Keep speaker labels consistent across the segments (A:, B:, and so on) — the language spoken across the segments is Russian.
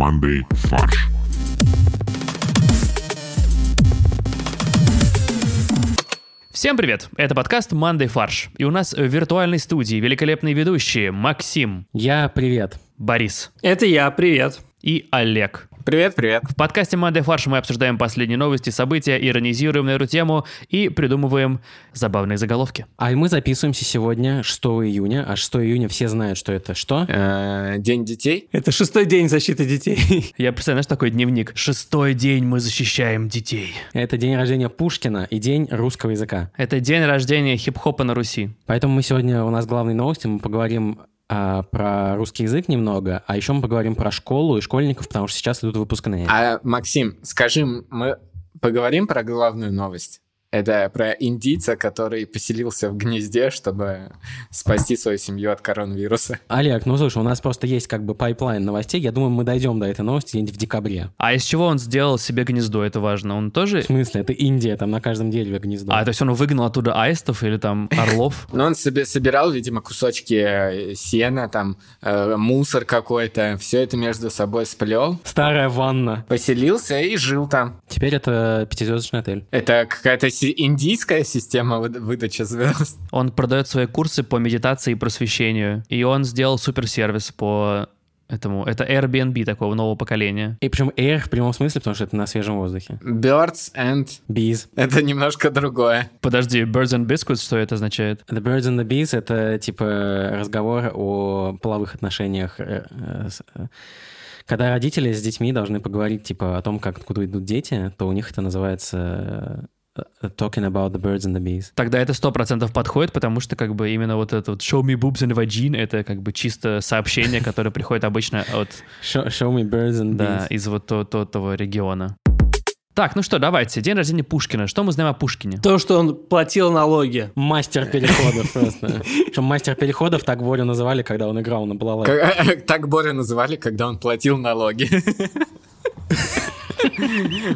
A: командой «Фарш».
B: Всем привет! Это подкаст «Мандай фарш». И у нас в виртуальной студии великолепные ведущие Максим,
C: Я привет.
B: Борис
D: Это я, привет.
B: и Олег.
E: Привет, привет.
B: В подкасте «Мандай фарш» мы обсуждаем последние новости, события, иронизируем на эту тему и придумываем забавные заголовки.
C: А мы записываемся сегодня 6 июня, а 6 июня все знают, что это что?
E: Э, День детей.
D: Это шестой день защиты детей.
B: Я представляю, знаешь, такой дневник. Шестой день мы защищаем детей.
C: Это день рождения Пушкина и день русского языка.
B: Это день рождения хип-хопа на Руси.
C: Поэтому мы сегодня, у нас главные новости, мы поговорим а, про русский язык немного, а еще мы поговорим про школу и школьников, потому что сейчас идут выпускные.
E: А, Максим, скажи, мы поговорим про главную новость? Это про индийца, который поселился в гнезде, чтобы спасти свою семью от коронавируса.
C: Олег, ну слушай, у нас просто есть как бы pipeline новостей, я думаю, мы дойдем до этой новости где-нибудь в декабре.
B: А из чего он сделал себе гнездо, это важно. Он тоже...
C: В смысле, это Индия, там на каждом дереве гнездо.
B: А, то есть он выгнал оттуда аистов или там орлов?
E: Но он себе собирал, видимо, кусочки э, сена, там, э, мусор какой-то, все это между собой сплел,
C: Старая ванна.
E: поселился и жил там.
C: Теперь это пятизвездочный отель.
E: Это какая-то индийская система выд- выдачи звезд.
B: Он продает свои курсы по медитации и просвещению. И он сделал суперсервис по этому. Это Airbnb такого нового поколения.
C: И причем air в прямом смысле, потому что это на свежем воздухе.
E: Birds and...
C: Bees.
E: Это немножко другое.
B: Подожди, Birds and Biscuits, что это означает?
C: The Birds and the Bees — это типа разговор о половых отношениях. э, э, с- э. Когда родители с детьми должны поговорить типа о том, как откуда идут дети, то у них это называется talking about the birds and the bees.
B: Тогда это сто процентов подходит, потому что как бы именно вот это вот show me boobs and vagine это как бы чисто сообщение, которое приходит обычно от,
C: Show, show me birds and
B: да,
C: bees.
B: из вот то- то- того региона. Так, ну что, давайте. День рождения Пушкина. Что мы знаем о Пушкине?
D: То, что он платил налоги.
C: Мастер переходов просто. Причем мастер переходов так Борю называли, когда он играл на балалайке.
E: Так Боря называли, когда он платил налоги.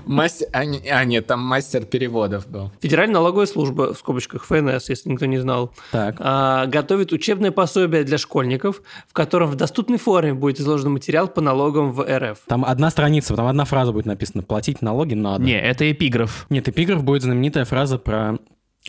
E: Мастер... А, не- а, нет, там мастер переводов был.
D: Федеральная налоговая служба, в скобочках ФНС, если никто не знал,
C: Так.
D: а, готовит учебное пособие для школьников, в котором в доступной форме будет изложен материал по налогам в РФ.
C: Там одна страница, там одна фраза будет написана. Платить налоги надо.
B: Не, это эпиграф.
C: Нет, эпиграф будет знаменитая фраза про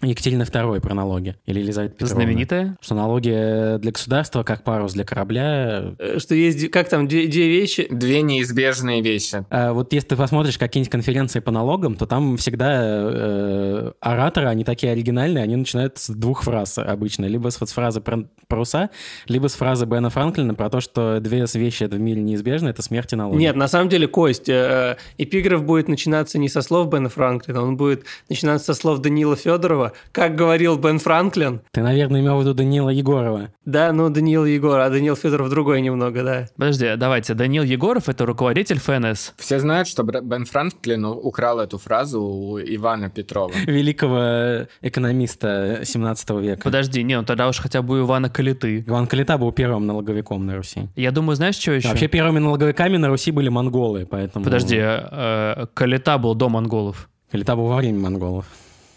C: Екатерина II про налоги. Или Елизавета Петровна.
B: Знаменитая.
C: Что налоги для государства, как парус для корабля.
D: Э, Что есть, как там, две, две вещи.
E: Две неизбежные вещи.
C: А вот если ты посмотришь какие-нибудь конференции по налогам, то там всегда э, ораторы, они такие оригинальные, они начинают с двух фраз обычно. Либо с, вот с фразы про паруса, либо с фразы Бена Франклина про то, что две вещи в мире неизбежны, это смерть и налоги.
D: Нет, на самом деле, Кость, э, эпиграф будет начинаться не со слов Бена Франклина, он будет начинаться со слов Данила Федорова. Как говорил Бен Франклин,
C: Ты, наверное, имел в виду Данила Егорова.
D: да, ну, Даниил Егор, а Даниил Федоров другой немного, да.
B: Подожди, давайте. Данил Егоров — это руководитель ФНС.
E: Все знают, что Бен Франклин украл эту фразу у Ивана Петрова.
C: Великого экономиста 17 века.
B: Подожди, не, ну тогда уж хотя бы у Ивана Калиты.
C: Иван Калита был первым налоговиком на Руси.
B: Я думаю, знаешь, что еще?
C: Вообще первыми налоговиками на Руси были монголы, поэтому...
B: Подожди, э, Калита был до монголов.
C: Калита был во время монголов.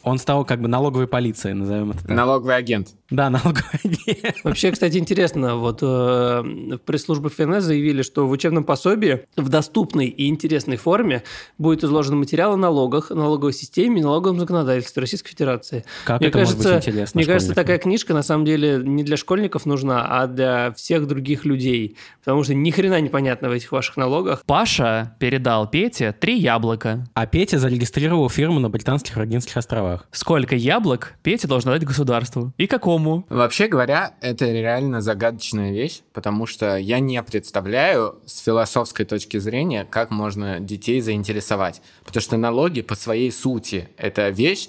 C: Он стал как бы налоговой полицией, назовем это так.
E: Налоговый агент.
C: Да, налоговый агент.
D: Вообще, кстати, интересно, вот э, в пресс-службе ФНС заявили, что в учебном пособии в доступной и интересной форме будет изложен материал о налогах, налоговой системе и налоговом законодательстве Российской Федерации.
C: Как
D: мне
C: это может
D: кажется,
C: быть интересно
D: Мне кажется, такая книжка на самом деле не для школьников нужна, а для всех других людей, потому что ни хрена непонятно в этих ваших налогах.
B: Паша передал Пете три яблока.
C: А Петя зарегистрировал фирму на Британских Виргинских островах.
B: Сколько яблок Петя должен дать государству? И какому?
E: Вообще говоря, это реально загадочная вещь, потому что я не представляю с философской точки зрения, как можно детей заинтересовать. Потому что налоги по своей сути — это вещь,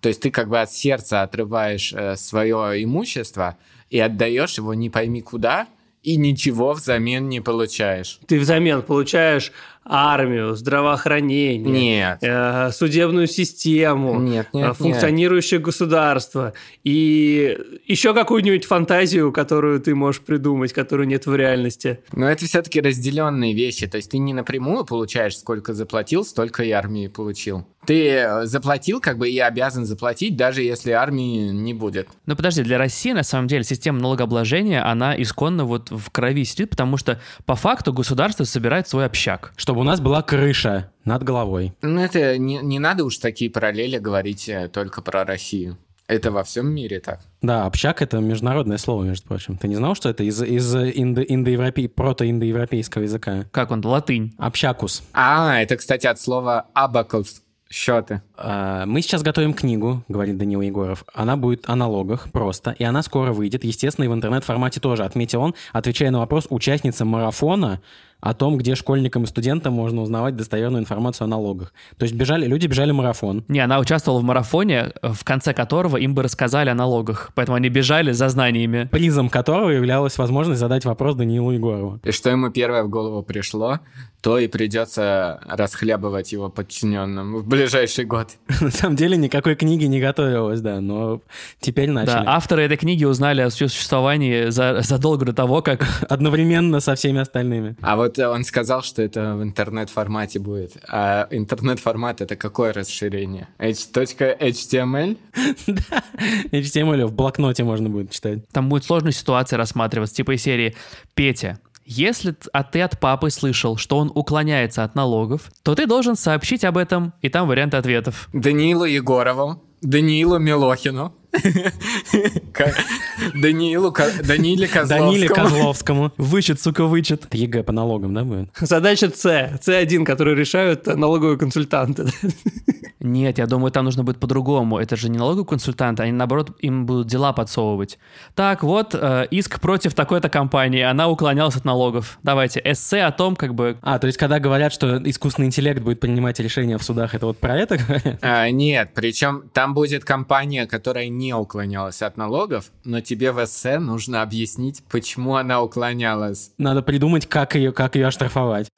E: то есть ты как бы от сердца отрываешь э, свое имущество и отдаешь его не пойми куда, и ничего взамен не получаешь.
D: Ты взамен получаешь армию, здравоохранение,
E: Нет.
D: э, судебную систему,
E: Нет,
D: э,
E: нет, нет.
D: функционирующее государство и еще какую-нибудь фантазию, которую ты можешь придумать, которую нет в реальности.
E: Но это все-таки разделенные вещи. То есть ты не напрямую получаешь, сколько заплатил, столько и армии получил. Ты э, заплатил, как бы и обязан заплатить, даже если армии не будет.
B: Ну подожди, для России на самом деле система налогообложения, она исконно вот в крови сидит, потому что по факту государство собирает свой общак.
C: Чтобы у нас была крыша над головой.
E: Ну, это не, не надо уж такие параллели говорить э, только про Россию. Это во всем мире так.
C: Да, общак — это международное слово, между прочим. Ты не знал, что это из, из индо, индоевропе... прото-индоевропейского языка?
B: Как он, латынь.
C: Общакус.
E: А, это, кстати, от слова абакус счеты.
C: А, Мы сейчас готовим книгу, говорит Данила Егоров. Она будет о налогах просто, и она скоро выйдет, естественно, и в интернет-формате тоже, отметил он, отвечая на вопрос участницы марафона о том, где школьникам и студентам можно узнавать достоверную информацию о налогах. То есть бежали, люди бежали марафон.
B: Не, она участвовала в марафоне, в конце которого им бы рассказали о налогах, поэтому они бежали за знаниями.
C: призом которого являлась возможность задать вопрос Данилу Егорову.
E: И что ему первое в голову пришло, то и придется расхлябывать его подчиненным в ближайший год.
C: На самом деле никакой книги не готовилось, да, но теперь начали.
B: Да, авторы этой книги узнали о ее существовании за- задолго до того, как...
C: Одновременно со всеми остальными.
E: А вот э, он сказал, что это в интернет-формате будет. А интернет-формат — это какое расширение? H.html?
C: Да, HTML в блокноте можно будет читать.
B: Там будет сложная ситуация рассматриваться, типа из серии «Петя, если а ты от папы слышал, что он уклоняется от налогов, то ты должен сообщить об этом, и там варианты ответов.
E: Даниилу Егорову, Даниилу Милохину, Даниилу Даниле
C: Даниле
E: Козловскому.
C: Козловскому.
B: Вычет, сука, вычет.
C: ЕГЭ по налогам, да, будет?
D: Задача С, С1, которую решают налоговые консультанты.
B: Нет, я думаю, там нужно будет по-другому. Это же не налоговый консультант, они, наоборот, им будут дела подсовывать. Так, вот, э, иск против такой-то компании, она уклонялась от налогов. Давайте, эссе о том, как бы...
C: А, то есть когда говорят, что искусственный интеллект будет принимать решения в судах, это вот про это говорят?
E: А, нет, причем там будет компания, которая не уклонялась от налогов, но тебе в эссе нужно объяснить, почему она уклонялась.
C: Надо придумать, как ее, как ее оштрафовать.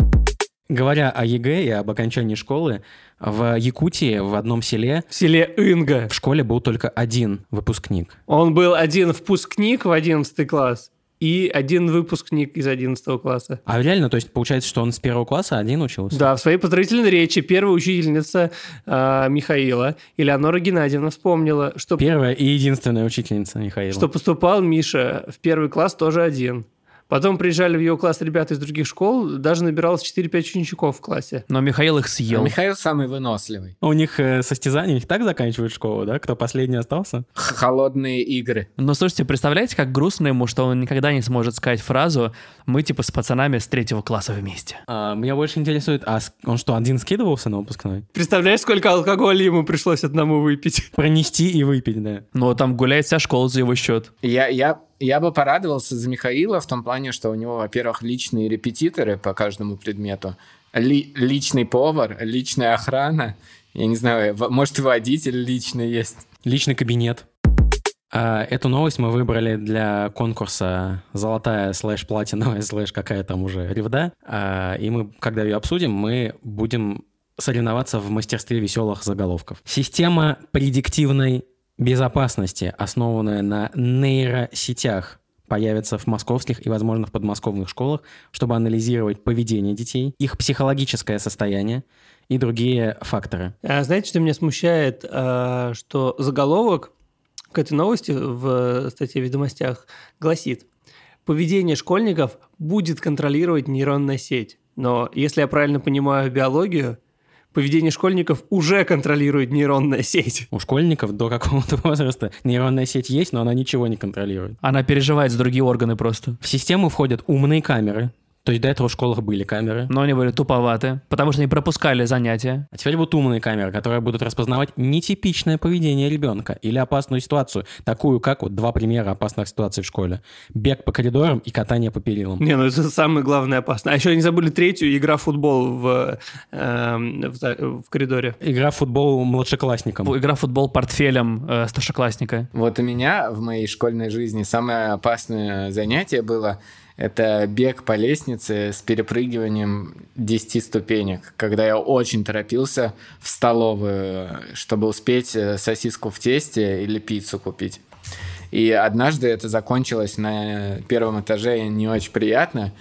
C: Говоря о ЕГЭ и об окончании школы, в Якутии, в одном селе,
D: В селе Инга.
C: в школе был только один выпускник.
D: Он был один впускник в 11 класс и один выпускник из 11 класса.
C: А реально, то есть получается, что он с первого класса один учился?
D: Да, в своей поздравительной речи первая учительница а, Михаила, Элеонора Геннадьевна, вспомнила, что,
C: Первая и единственная учительница Михаила.
D: что поступал Миша в первый класс тоже один. Потом приезжали в его класс ребята из других школ, даже набиралось 4-5 учеников в классе.
B: Но Михаил их
E: А
B: съел.
E: Михаил самый выносливый.
C: У них э, состязания, у них так заканчивают школу, да? Кто последний остался?
E: Х- Холодные игры.
B: Но слушайте, представляете, как грустно ему, что он никогда не сможет сказать фразу «Мы типа с пацанами с третьего класса вместе».
C: А, меня больше интересует, а он что, один скидывался на выпускной?
D: Представляешь, сколько алкоголя ему пришлось одному выпить?
C: Пронести и выпить, да.
B: Но там гуляет вся школа за его счет.
E: Я, я, я бы порадовался за Михаила в том плане, что у него, во-первых, личные репетиторы по каждому предмету, ли- личный повар, личная охрана, я не знаю, может, водитель личный есть.
C: Личный кабинет. А, Эту новость мы выбрали для конкурса «Золотая слэш платиновая слэш какая там уже ревда». А, И мы, когда ее обсудим, мы будем соревноваться в мастерстве веселых заголовков. Система предиктивной безопасности, основанная на нейросетях, появится в московских и, возможно, в подмосковных школах, чтобы анализировать поведение детей, их психологическое состояние и другие факторы.
D: А знаете, что меня смущает? А, Что заголовок к этой новости в статье «Ведомостях» гласит «Поведение школьников будет контролировать нейронная сеть». Но если я правильно понимаю биологию, поведение школьников уже контролирует нейронная сеть.
C: У школьников до какого-то возраста нейронная сеть есть, но она ничего не контролирует.
B: Она переживает за другие органы просто.
C: В систему входят умные камеры, то есть до этого в школах были камеры,
B: Но они были туповаты, потому что они пропускали занятия.
C: а теперь будут умные камеры, которые будут распознавать нетипичное поведение ребенка или опасную ситуацию, такую как вот два примера опасных ситуаций в школе. Бег по коридорам и катание по перилам.
D: Не, ну это самое главное опасно. А еще они забыли третью, игра в футбол в, эм, в, в коридоре.
C: Игра в футбол младшеклассникам.
B: Игра в футбол портфелем э, старшеклассника.
E: Вот у меня в моей школьной жизни самое опасное занятие было Это бег по лестнице с перепрыгиванием 10 ступенек, когда я очень торопился в столовую, чтобы успеть э, сосиску в тесте или пиццу купить. И однажды это закончилось на первом этаже не очень приятно,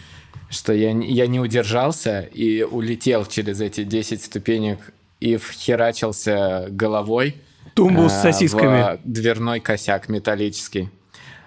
E: что я, я не удержался и улетел через эти 10 ступенек и вхерачился головой
D: Тумбу с
E: э,
D: сосисками.
E: в дверной косяк металлический.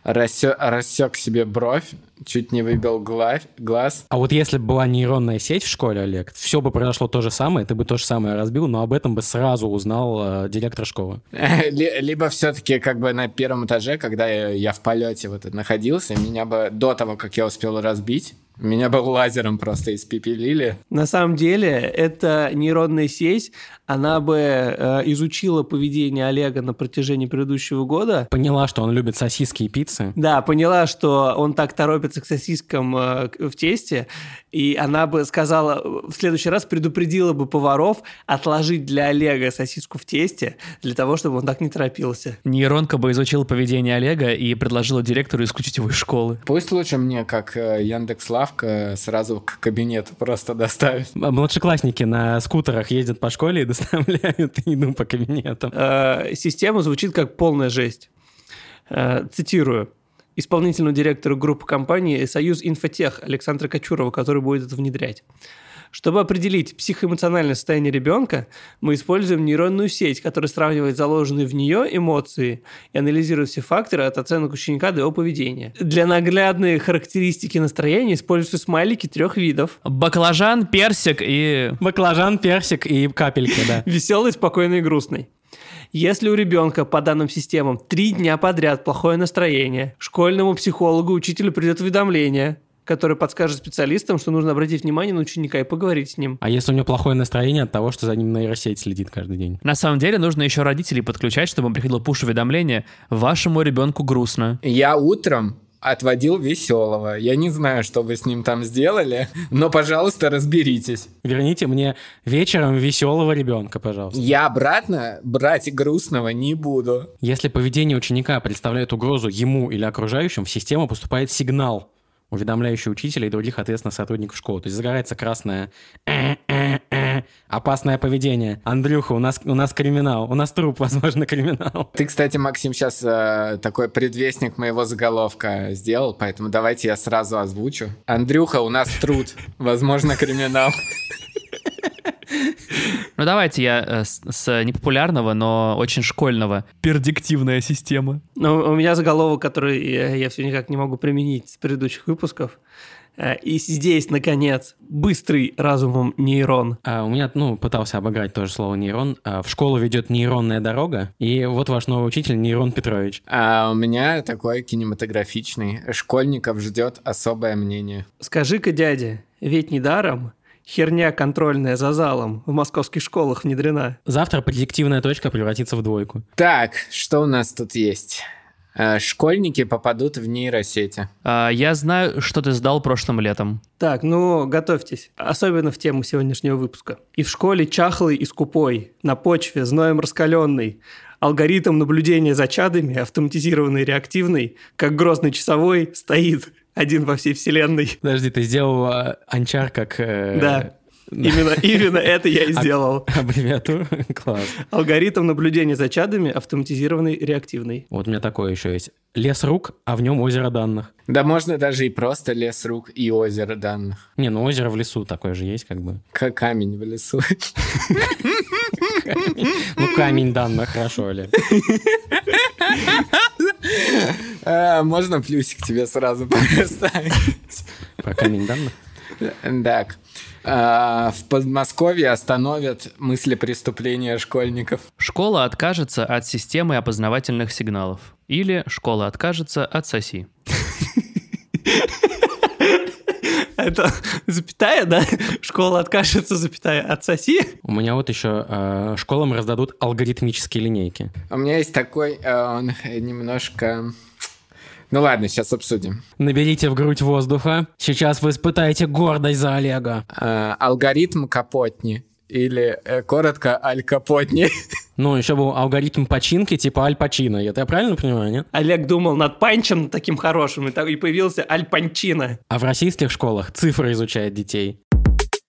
E: Рассек, рассек себе бровь, чуть не выбил гла- глаз.
C: А вот если бы была нейронная сеть в школе, Олег, все бы произошло то же самое, ты бы то же самое разбил, но об этом бы сразу узнал э, директор школы.
E: Ли- Либо все-таки как бы на первом этаже, когда я в полете вот находился, меня бы до того, как я успел разбить, меня бы лазером просто испепелили.
D: На самом деле, эта нейронная сеть, она бы э, изучила поведение Олега на протяжении предыдущего года.
C: Поняла, что он любит сосиски и пиццы.
D: Да, поняла, что он так торопится к сосискам э, в тесте, и она бы сказала, в следующий раз предупредила бы поваров отложить для Олега сосиску в тесте, для того, чтобы он так не торопился.
B: Нейронка бы изучила поведение Олега и предложила директору исключить его из школы.
E: Пусть лучше мне, как э, Яндекс Лавка, сразу к кабинету просто доставить.
C: М- Младшеклассники на скутерах ездят по школе и доставляют еду по кабинетам.
D: Э, система звучит как полная жесть. Э, цитирую. Исполнительного директора группы компании «Союз Инфотех» Александра Кочурова, который будет это внедрять. Чтобы определить психоэмоциональное состояние ребенка, мы используем нейронную сеть, которая сравнивает заложенные в нее эмоции и анализирует все факторы от оценок ученика до его поведения. Для наглядной характеристики настроения используются смайлики трех видов.
B: Баклажан, персик и...
C: Баклажан, персик и капельки, да.
D: Веселый, спокойный и грустный. Если у ребенка по данным системам три дня подряд плохое настроение, школьному психологу, учителю придет уведомление, которое подскажет специалистам, что нужно обратить внимание на ученика и поговорить с ним.
C: А если у него плохое настроение от того, что за ним нейросеть следит каждый день?
B: На самом деле нужно еще родителей подключать, чтобы им приходило пуш-уведомление «Вашему ребенку грустно».
E: Я утром отводил веселого. Я не знаю, что вы с ним там сделали, но, пожалуйста, разберитесь.
C: Верните мне вечером веселого ребенка, пожалуйста.
E: Я обратно брать грустного не буду.
C: Если поведение ученика представляет угрозу ему или окружающим, в систему поступает сигнал, уведомляющий учителя и других ответственных сотрудников школы. То есть загорается красное опасное поведение. Андрюха, у нас, у нас криминал, у нас труп, возможно, криминал.
E: Ты, кстати, Максим, сейчас такой предвестник моего заголовка сделал, поэтому давайте я сразу озвучу. Андрюха, у нас труд, возможно, криминал.
B: Ну давайте я э, с, с непопулярного, но очень школьного. Пердиктивная система.
D: Но у меня заголовок, который я, я все никак не могу применить с предыдущих выпусков. Э, И здесь, наконец, быстрый разумом нейрон.
C: А у меня, ну, пытался обыграть тоже слово нейрон. А, в школу ведет нейронная дорога, и вот ваш новый учитель Нейрон Петрович.
E: А у меня такой кинематографичный. Школьников ждет особое мнение.
D: Скажи-ка, дядя, ведь недаром херня контрольная за залом в московских школах внедрена.
C: Завтра предиктивная точка превратится в двойку.
E: Так, что у нас тут есть? Э, Школьники попадут в нейросети.
B: А, я знаю, что ты сдал прошлым летом.
D: Так, ну, готовьтесь. Особенно в тему сегодняшнего выпуска. И в школе чахлый и скупой, на почве зноем раскаленный, алгоритм наблюдения за чадами, автоматизированный, реактивный, как грозный часовой, стоит один во всей вселенной.
C: Подожди, ты сделал а, анчар как... э,
D: Да. Именно, именно это я и сделал.
C: Аббревиатуру? Класс.
D: Алгоритм наблюдения за чадами, автоматизированный, реактивный.
C: Вот у меня такое еще есть. Лес рук, а в нем озеро данных.
E: Да можно даже и просто лес рук и озеро данных.
C: Не, ну озеро в лесу такое же есть, как бы.
E: Как камень в лесу.
C: Ну, камень данных, хорошо, Олег.
E: А, Можно плюсик тебе сразу поставить?
C: Про камень данных?
E: Так. А, В Подмосковье остановят мысли преступления школьников.
B: Школа откажется от системы опознавательных сигналов. Или школа откажется от соси.
D: Это запятая, да? Школа откажется, запятая, отсоси.
C: У меня вот еще э, школам раздадут алгоритмические линейки.
E: У меня есть такой, э, он немножко... Ну ладно, сейчас обсудим.
C: Наберите в грудь воздуха. Сейчас вы испытаете гордость за Олега.
E: А, Алгоритм Капотни или э, коротко Аль Капотни.
C: Ну, еще был алгоритм починки типа Аль Пачино. Это я правильно понимаю, нет?
D: Олег думал над панчем таким хорошим, и, так- и появился Аль Панчино.
C: А в российских школах цифры изучает детей.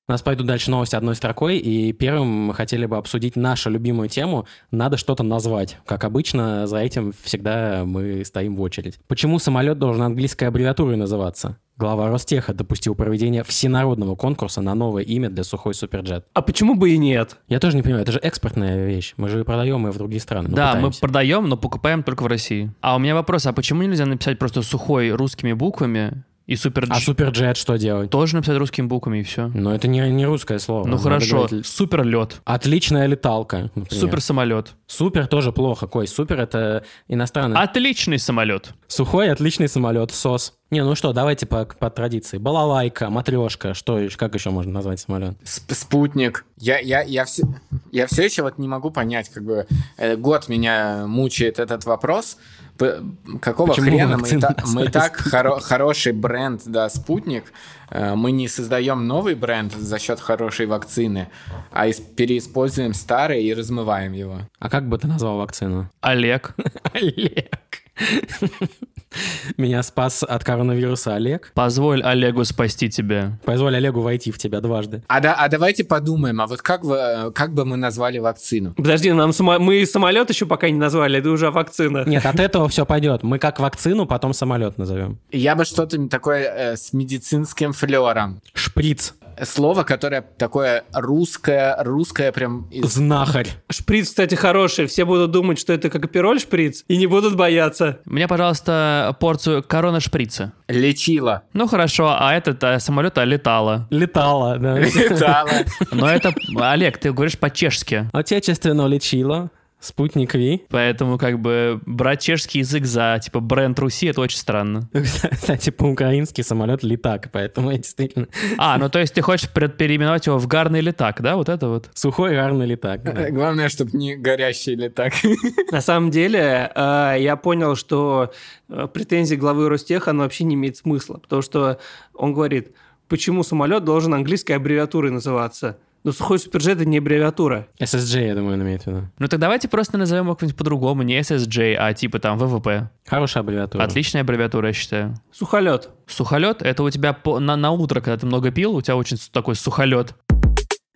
C: У нас пойдут дальше новости одной строкой, и первым мы хотели бы обсудить нашу любимую тему «Надо что-то назвать». Как обычно, за этим всегда мы стоим в очередь. Почему самолет должен английской аббревиатурой называться? Глава Ростеха допустил проведение всенародного конкурса на новое имя для сухой суперджет.
D: А почему бы и нет?
C: Я тоже не понимаю, это же экспортная вещь. Мы же продаем ее в другие страны. Ну,
B: да, мы
C: пытаемся.
B: продаем, но покупаем только в России. А у меня вопрос, а почему нельзя написать просто сухой русскими буквами и супер
C: А суперджет что делать?
B: тоже написать русскими буквами и все?
C: Ну, это не, не русское слово.
B: Ну хорошо,
C: говорить
B: супер лед,
C: Отличная леталка, например.
B: супер самолет,
C: Супер тоже плохо, Кой. Супер — это иностранный.
B: отличный самолет.
C: Сухой, отличный самолет, СОС. Не, ну что, давайте по, по традиции. Балалайка, матрешка, что еще, как еще можно назвать самолет?
E: Сп- Спутник. Я, я, я, все, я все еще вот не могу понять, как бы э, год меня мучает этот вопрос. П- Какого
C: Почему
E: хрена мы, та- мы и так хоро- хороший бренд, да, спутник, э, мы не создаем новый бренд за счет хорошей вакцины, а ис- переиспользуем старый и размываем его.
C: А как бы ты назвал вакцину?
B: Олег.
C: Олег. Меня спас от коронавируса Олег.
B: Позволь Олегу спасти тебя.
C: Позволь Олегу войти в тебя дважды.
E: А, да, а давайте подумаем, а вот как, вы, э, как бы мы назвали вакцину?
D: Подожди, нам само- мы самолет еще пока не назвали, это уже вакцина.
C: Нет, от этого все пойдет. Мы как вакцину, потом самолет назовем.
E: Я бы что-то такое э, с медицинским флером.
C: Шприц.
E: Слово, которое такое русское, русское прям... из-
C: Знахарь.
D: Шприц, кстати, хороший. Все будут думать, что это как апероль шприц, и не будут бояться.
B: Мне, пожалуйста, порцию корона шприца.
E: Лечила.
B: Ну хорошо, а этот а, самолет а, летала.
C: Летала, да.
E: Летала.
B: Но это, Олег, ты говоришь по-чешски.
C: Отечественно лечила. Спутник Ви.
B: Поэтому как бы брать чешский язык за типа бренд Руси это очень странно.
C: Кстати, по-украински самолет летак, поэтому я действительно...
B: А, ну то есть ты хочешь переименовать его в гарный летак, да? Вот это вот.
C: Сухой гарный летак. да.
E: Главное, чтобы не горящий летак.
D: На самом деле, э, я понял, что э, претензии главы Ростеха, она вообще не имеет смысла, потому что он говорит, почему самолет должен английской аббревиатурой называться? Но сухой суперджет это не аббревиатура.
C: SSJ, я думаю, он имеет в виду.
B: Ну так давайте просто назовем его как-нибудь по-другому, не SSJ, а типа там ВВП.
C: Хорошая аббревиатура.
B: Отличная аббревиатура, я считаю.
D: Сухолет.
B: Сухолет это у тебя по- на, на утро, когда ты много пил, у тебя очень такой сухолет.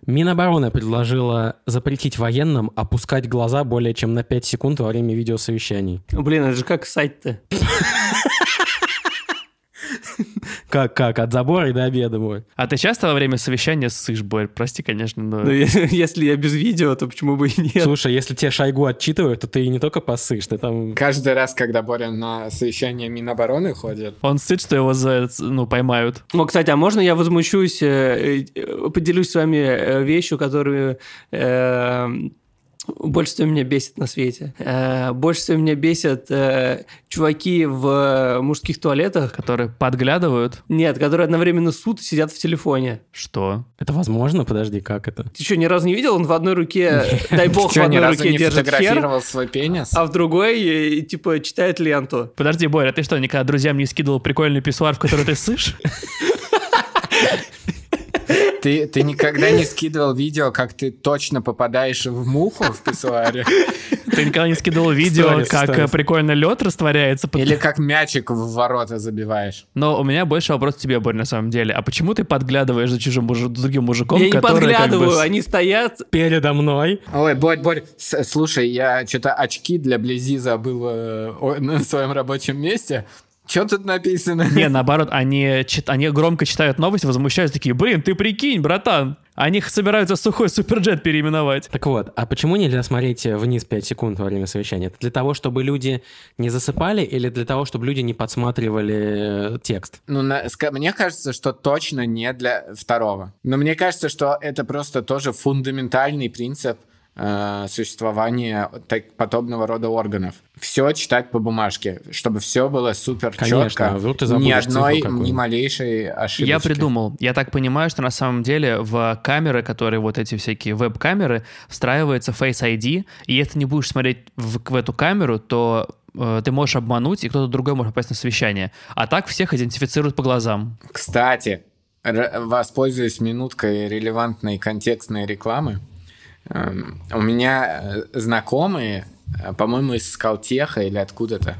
C: Минобороны предложила запретить военным опускать глаза более чем на 5 секунд во время видеосовещаний.
D: Блин, это же как сайт-то.
C: Как, как? От забора и до обеда будет.
B: А ты часто во время совещания ссышь, Борь? Прости, конечно, но...
D: Ну, если я без видео, то почему бы и нет?
C: Слушай, если тебе Шойгу отчитывают, то ты не только посышь, ты там...
E: Каждый раз, когда Боря на совещание Минобороны ходит,
B: Он сыт, что его за, ну, поймают.
D: О, кстати, а можно я возмущусь, э, э, поделюсь с вами э, вещью, которую э, больше всего меня бесит на свете. Э, больше всего меня бесят э, чуваки в мужских туалетах,
B: Которые подглядывают.
D: нет, которые одновременно и сидят в телефоне.
B: Что?
C: Это возможно? Подожди, как это?
D: Ты что, ни разу не видел? Он в одной руке, дай бог, в одной руке
E: не
D: держит хер,
E: свой пенис?
D: а в другой, э, типа, читает ленту.
B: Подожди, Боря, ты что, никогда друзьям не скидывал прикольный писсуар, в который ты сышь?
E: Ты, ты никогда не скидывал видео, как ты точно попадаешь в муху в писсуаре?
B: Ты никогда не скидывал видео,
C: Сторис,
B: как
C: сторис.
B: э, прикольно лед растворяется? под-
E: Или как мячик в ворота забиваешь?
B: Но у меня больше вопрос к тебе, Борь, на самом деле. А почему ты подглядываешь за чужим мужи- другим мужиком,
D: я не
B: который как бы
D: подглядываю, они стоят.
C: Передо мной.
E: Ой, Борь, Борь, с- слушай, я что-то очки для Близи забыл э, на своем рабочем месте. Что тут написано?
B: Не, наоборот, они, чит- они громко читают новости, возмущаются такие, блин, ты прикинь, братан, они собираются сухой суперджет переименовать.
C: Так вот, а почему нельзя смотреть вниз 5 секунд во время совещания? Это для того, чтобы люди не засыпали или для того, чтобы люди не подсматривали э, текст?
E: Ну, на- мне кажется, что точно не для второго. Но мне кажется, что это просто тоже фундаментальный принцип э, существования так- подобного рода органов. Все читать по бумажке, чтобы все было супер четко.
C: а
E: ни одной, ни малейшей ошибки.
B: Я придумал. Я так понимаю, что на самом деле в камеры, которые вот эти всякие веб-камеры, встраивается Face ID, и если ты не будешь смотреть в, в эту камеру, то э, ты можешь обмануть, и кто-то другой может попасть на совещание. А так всех идентифицируют по глазам.
E: Кстати, воспользуюсь минуткой релевантной контекстной рекламы. Эм, У меня э, знакомые, э, по-моему, из Скалтеха или откуда-то,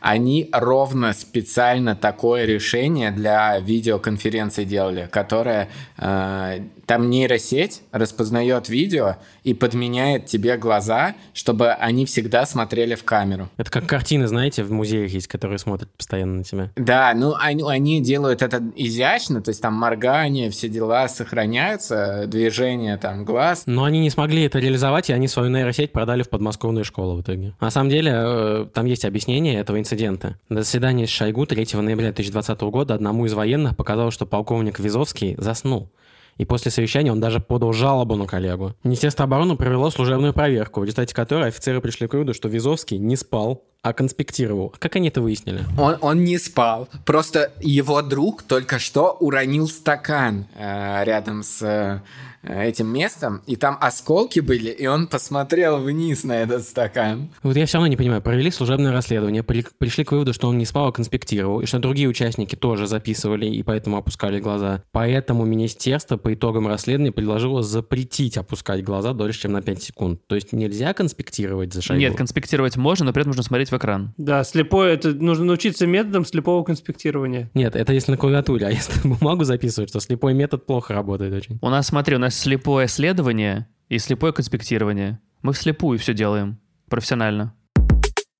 E: они ровно специально такое решение для видеоконференции делали, которое э, там нейросеть распознает видео и подменяет тебе глаза, чтобы они всегда смотрели в камеру.
C: Это как картины, знаете, в музеях есть, которые смотрят постоянно на тебя.
E: Да, ну они, они делают это изящно, то есть там моргание, все дела сохраняются, движение там глаз.
C: Но они не смогли это реализовать, и они свою нейросеть продали в подмосковную школу в итоге. На самом деле, э, там есть объяснение этого инцидента. На заседании с Шойгу 3 ноября 2020 года одному из военных показалось, что полковник Визовский заснул. И после совещания он даже подал жалобу на коллегу. Министерство обороны провело служебную проверку, в результате которой офицеры пришли к выводу, что Визовский не спал, а конспектировал. Как они это выяснили?
E: Он, он не спал. Просто его друг только что уронил стакан э, рядом с э, этим местом, и там осколки были, и он посмотрел вниз на этот стакан.
C: Вот я все равно не понимаю. Провели служебное расследование, при- пришли к выводу, что он не спал, а конспектировал, и что другие участники тоже записывали и поэтому опускали глаза. Поэтому министерство по итогам расследования предложило запретить опускать глаза дольше, чем на 5 секунд. То есть нельзя конспектировать за Шойгу?
B: Нет, конспектировать можно, но при этом нужно смотреть в экран.
D: Да, слепое, это нужно научиться методам слепого конспектирования.
C: Нет, это если на клавиатуре, а если бумагу записывать, то слепой метод плохо работает очень.
B: У нас, смотри, у нас слепое следование и слепое конспектирование. Мы вслепую все делаем. Профессионально.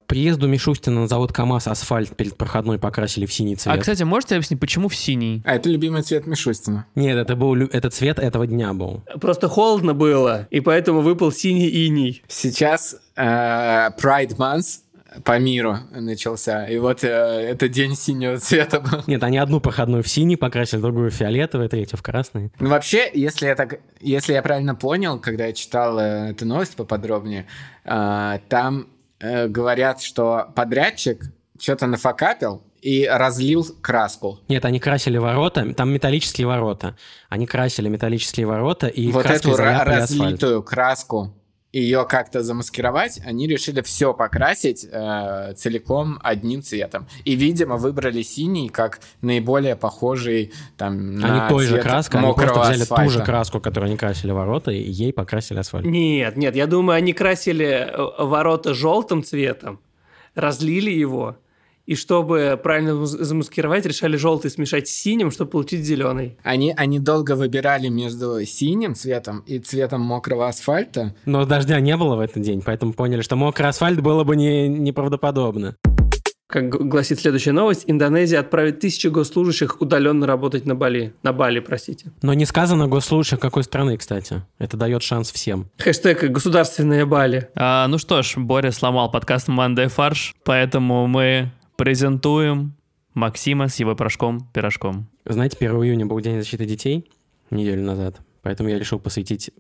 C: Приезду Мишустина на завод КАМАЗ асфальт перед проходной покрасили в синий цвет.
B: А, кстати, можете объяснить, почему в синий?
E: А это любимый цвет Мишустина.
C: Нет, это был это цвет этого дня был.
D: Просто холодно было, и поэтому выпал синий иней.
E: Сейчас э, Pride Month по миру начался, и вот э, это день синего цвета был.
C: Нет, они одну проходную в синий покрасили, другую в фиолетовый, третью в красный.
E: Ну, вообще, если я, так, если я правильно понял, когда я читал э, эту новость поподробнее, э, там э, говорят, что подрядчик что-то нафакапил и разлил краску.
C: Нет, они красили ворота, там металлические ворота. Они красили металлические ворота и
E: вот эту ра-
C: заляпали асфальт.
E: разлитую краску, ее как-то замаскировать, они решили все покрасить э, целиком одним цветом. И, видимо, выбрали синий как наиболее похожий там, на
C: Они той же
E: цвет
C: краской, они просто взяли
E: асфальта.
C: ту же краску, которую они красили ворота, и ей покрасили асфальт.
D: Нет, нет, я думаю, они красили э, ворота желтым цветом, разлили его, и чтобы правильно зам- замаскировать, решали желтый смешать с синим, чтобы получить зеленый.
E: Они, они долго выбирали между синим цветом и цветом мокрого асфальта.
C: Но дождя не было в этот день, поэтому поняли, что мокрый асфальт было бы не, неправдоподобно.
D: Как гласит следующая новость, Индонезия отправит тысячи госслужащих удаленно работать на Бали. На Бали, простите.
C: Но не сказано госслужащих какой страны, кстати. Это дает шанс всем.
D: Хэштег «Государственные Бали».
B: А, ну что ж, Боря сломал подкаст «Мандай фарш», поэтому мы презентуем Максима с его порошком-пирожком.
C: Знаете, 1 июня был День защиты детей неделю назад, поэтому я решил посвятить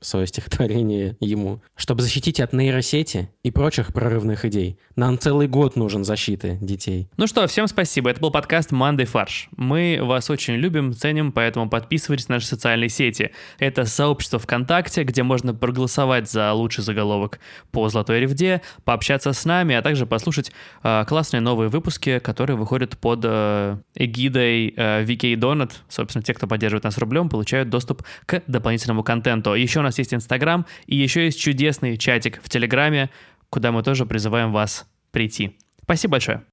C: свое стихотворение ему. Чтобы защитить от нейросети и прочих прорывных идей, нам целый год нужен защиты детей.
B: Ну что, всем спасибо. Это был подкаст «Мандай фарш». Мы вас очень любим, ценим, поэтому подписывайтесь на наши социальные сети. Это сообщество ВКонтакте, где можно проголосовать за лучший заголовок по «Золотой ревде», пообщаться с нами, а также послушать э, классные новые выпуски, которые выходят под э, эгидой э, VK Donut. Собственно, те, кто поддерживает нас рублем, получают доступ к дополнительному контенту. Еще у нас есть Инстаграм, и еще есть чудесный чатик в Телеграме, куда мы тоже призываем вас прийти. Спасибо большое.